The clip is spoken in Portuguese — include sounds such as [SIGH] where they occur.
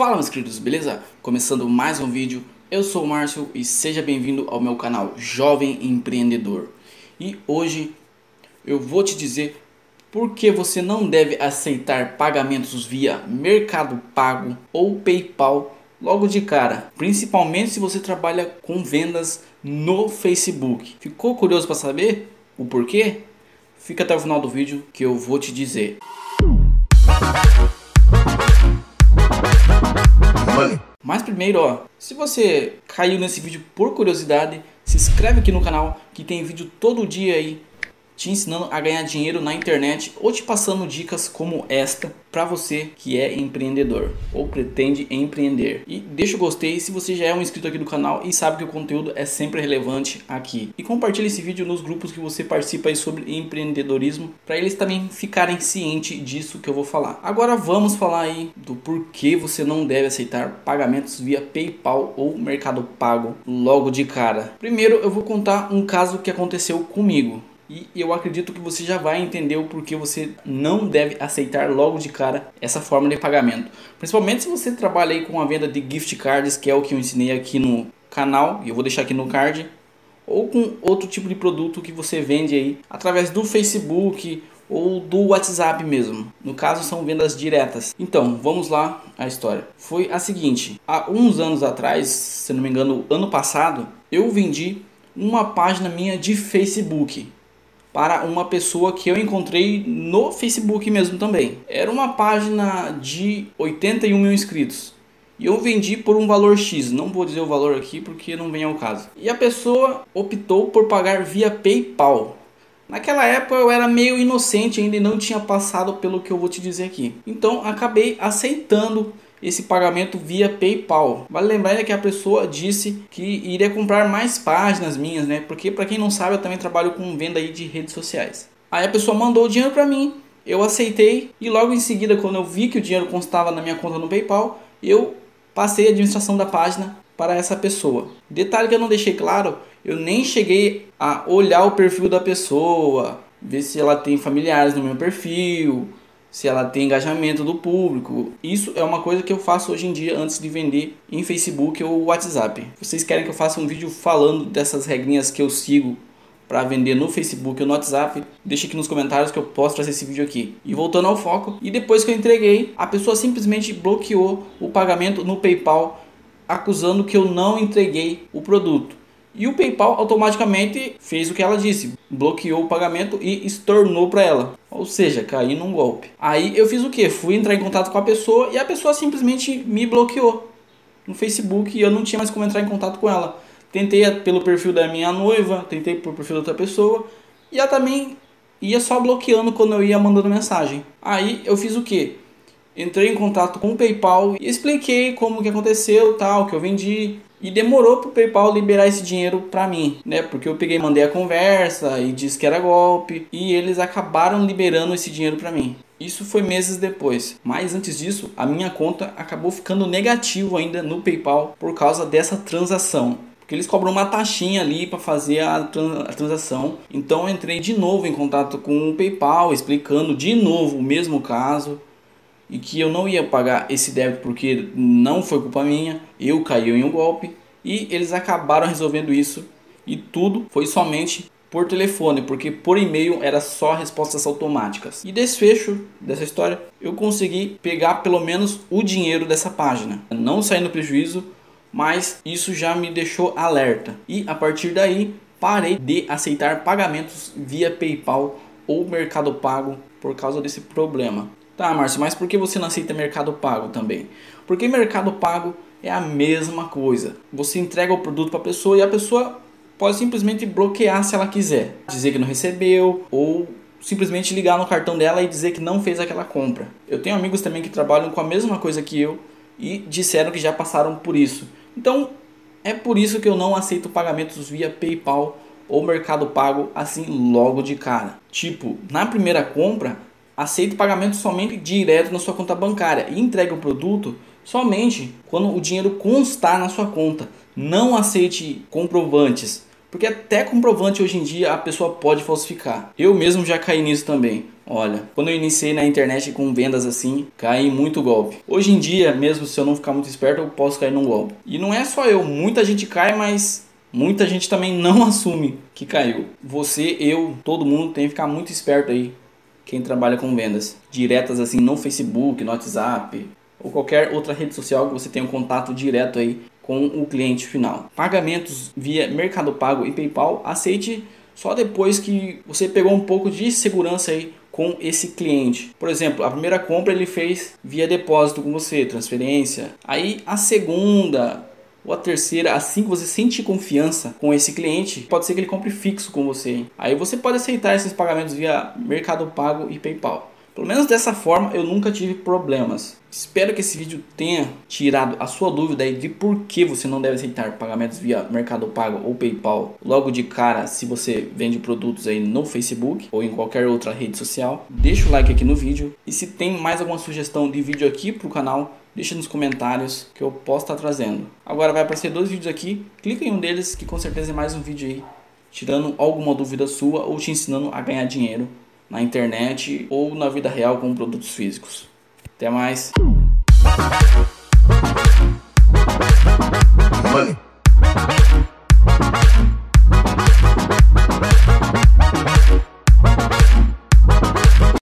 Fala meus queridos, beleza? Começando mais um vídeo, eu sou o Márcio e seja bem-vindo ao meu canal Jovem Empreendedor. E hoje eu vou te dizer por que você não deve aceitar pagamentos via Mercado Pago ou PayPal logo de cara, principalmente se você trabalha com vendas no Facebook. Ficou curioso para saber o porquê? Fica até o final do vídeo que eu vou te dizer. Mas primeiro, ó, se você caiu nesse vídeo por curiosidade, se inscreve aqui no canal que tem vídeo todo dia aí te ensinando a ganhar dinheiro na internet ou te passando dicas como esta para você que é empreendedor ou pretende empreender. E deixa o gostei se você já é um inscrito aqui do canal e sabe que o conteúdo é sempre relevante aqui. E compartilhe esse vídeo nos grupos que você participa sobre empreendedorismo para eles também ficarem cientes disso que eu vou falar. Agora vamos falar aí do porquê você não deve aceitar pagamentos via PayPal ou Mercado Pago logo de cara. Primeiro eu vou contar um caso que aconteceu comigo. E eu acredito que você já vai entender o porquê você não deve aceitar logo de cara essa forma de pagamento. Principalmente se você trabalha aí com a venda de gift cards, que é o que eu ensinei aqui no canal, e eu vou deixar aqui no card, ou com outro tipo de produto que você vende aí através do Facebook ou do WhatsApp mesmo. No caso são vendas diretas. Então, vamos lá a história. Foi a seguinte, há uns anos atrás, se não me engano, ano passado, eu vendi uma página minha de Facebook para uma pessoa que eu encontrei no Facebook mesmo também. Era uma página de 81 mil inscritos. E eu vendi por um valor X, não vou dizer o valor aqui porque não vem ao caso. E a pessoa optou por pagar via PayPal. Naquela época eu era meio inocente ainda e não tinha passado pelo que eu vou te dizer aqui. Então acabei aceitando esse pagamento via PayPal. Vale lembrar que a pessoa disse que iria comprar mais páginas minhas, né? Porque para quem não sabe, eu também trabalho com venda aí de redes sociais. Aí a pessoa mandou o dinheiro para mim, eu aceitei e logo em seguida, quando eu vi que o dinheiro constava na minha conta no PayPal, eu passei a administração da página para essa pessoa. Detalhe que eu não deixei claro, eu nem cheguei a olhar o perfil da pessoa, ver se ela tem familiares no meu perfil, se ela tem engajamento do público. Isso é uma coisa que eu faço hoje em dia antes de vender em Facebook ou WhatsApp. Vocês querem que eu faça um vídeo falando dessas regrinhas que eu sigo para vender no Facebook ou no WhatsApp? Deixa aqui nos comentários que eu posso trazer esse vídeo aqui. E voltando ao foco, e depois que eu entreguei, a pessoa simplesmente bloqueou o pagamento no PayPal, acusando que eu não entreguei o produto. E o PayPal automaticamente fez o que ela disse, bloqueou o pagamento e estornou para ela. Ou seja, caí num golpe. Aí eu fiz o que? Fui entrar em contato com a pessoa e a pessoa simplesmente me bloqueou no Facebook e eu não tinha mais como entrar em contato com ela. Tentei pelo perfil da minha noiva, tentei pelo perfil da outra pessoa e ela também ia só bloqueando quando eu ia mandando mensagem. Aí eu fiz o que? Entrei em contato com o PayPal e expliquei como que aconteceu, tal, que eu vendi, e demorou pro PayPal liberar esse dinheiro para mim, né? Porque eu peguei, mandei a conversa e disse que era golpe e eles acabaram liberando esse dinheiro para mim. Isso foi meses depois. Mas antes disso, a minha conta acabou ficando negativo ainda no PayPal por causa dessa transação. Porque eles cobram uma taxinha ali para fazer a, a transação. Então eu entrei de novo em contato com o PayPal, explicando de novo o mesmo caso e que eu não ia pagar esse débito porque não foi culpa minha, eu caí em um golpe e eles acabaram resolvendo isso e tudo foi somente por telefone, porque por e-mail era só respostas automáticas. E desfecho dessa história, eu consegui pegar pelo menos o dinheiro dessa página. Não saí no prejuízo, mas isso já me deixou alerta. E a partir daí, parei de aceitar pagamentos via PayPal ou Mercado Pago por causa desse problema. Tá, Márcio, mas por que você não aceita Mercado Pago também? Porque Mercado Pago é a mesma coisa. Você entrega o produto para a pessoa e a pessoa pode simplesmente bloquear se ela quiser, dizer que não recebeu ou simplesmente ligar no cartão dela e dizer que não fez aquela compra. Eu tenho amigos também que trabalham com a mesma coisa que eu e disseram que já passaram por isso. Então, é por isso que eu não aceito pagamentos via PayPal ou Mercado Pago assim logo de cara. Tipo, na primeira compra, aceite pagamento somente direto na sua conta bancária e entregue o produto somente quando o dinheiro constar na sua conta. Não aceite comprovantes, Porque até comprovante hoje em dia a pessoa pode falsificar. Eu mesmo já caí nisso também. Olha, quando eu iniciei na internet com vendas assim, caí muito golpe. Hoje em dia, mesmo se eu não ficar muito esperto, eu posso cair num golpe. E não é só eu, muita gente cai, mas muita gente também não [LAUGHS] assume que caiu. Você, eu, todo mundo tem que ficar muito esperto aí. Quem trabalha com vendas diretas assim no Facebook, no WhatsApp ou qualquer outra rede social que você tenha um contato direto aí com o cliente final. Pagamentos via Mercado Pago e PayPal, aceite só depois que você pegou um pouco de segurança aí com esse cliente. Por exemplo, a primeira compra ele fez via depósito com você, transferência. Aí a segunda ou a terceira, assim que você sentir confiança com esse cliente, pode ser que ele compre fixo com você. Aí você pode aceitar esses pagamentos via Mercado Pago e PayPal. Pelo menos dessa forma eu nunca tive problemas. Espero que esse vídeo tenha tirado a sua dúvida aí de por que você não deve aceitar pagamentos via Mercado Pago ou PayPal logo de cara se você vende produtos aí no Facebook ou em qualquer outra rede social. Deixa o like aqui no vídeo e se tem mais alguma sugestão de vídeo aqui para o canal, deixa nos comentários que eu posso estar trazendo. Agora vai aparecer dois vídeos aqui, clica em um deles que com certeza é mais um vídeo aí tirando alguma dúvida sua ou te ensinando a ganhar dinheiro na internet ou na vida real com produtos físicos. Até mais. Money.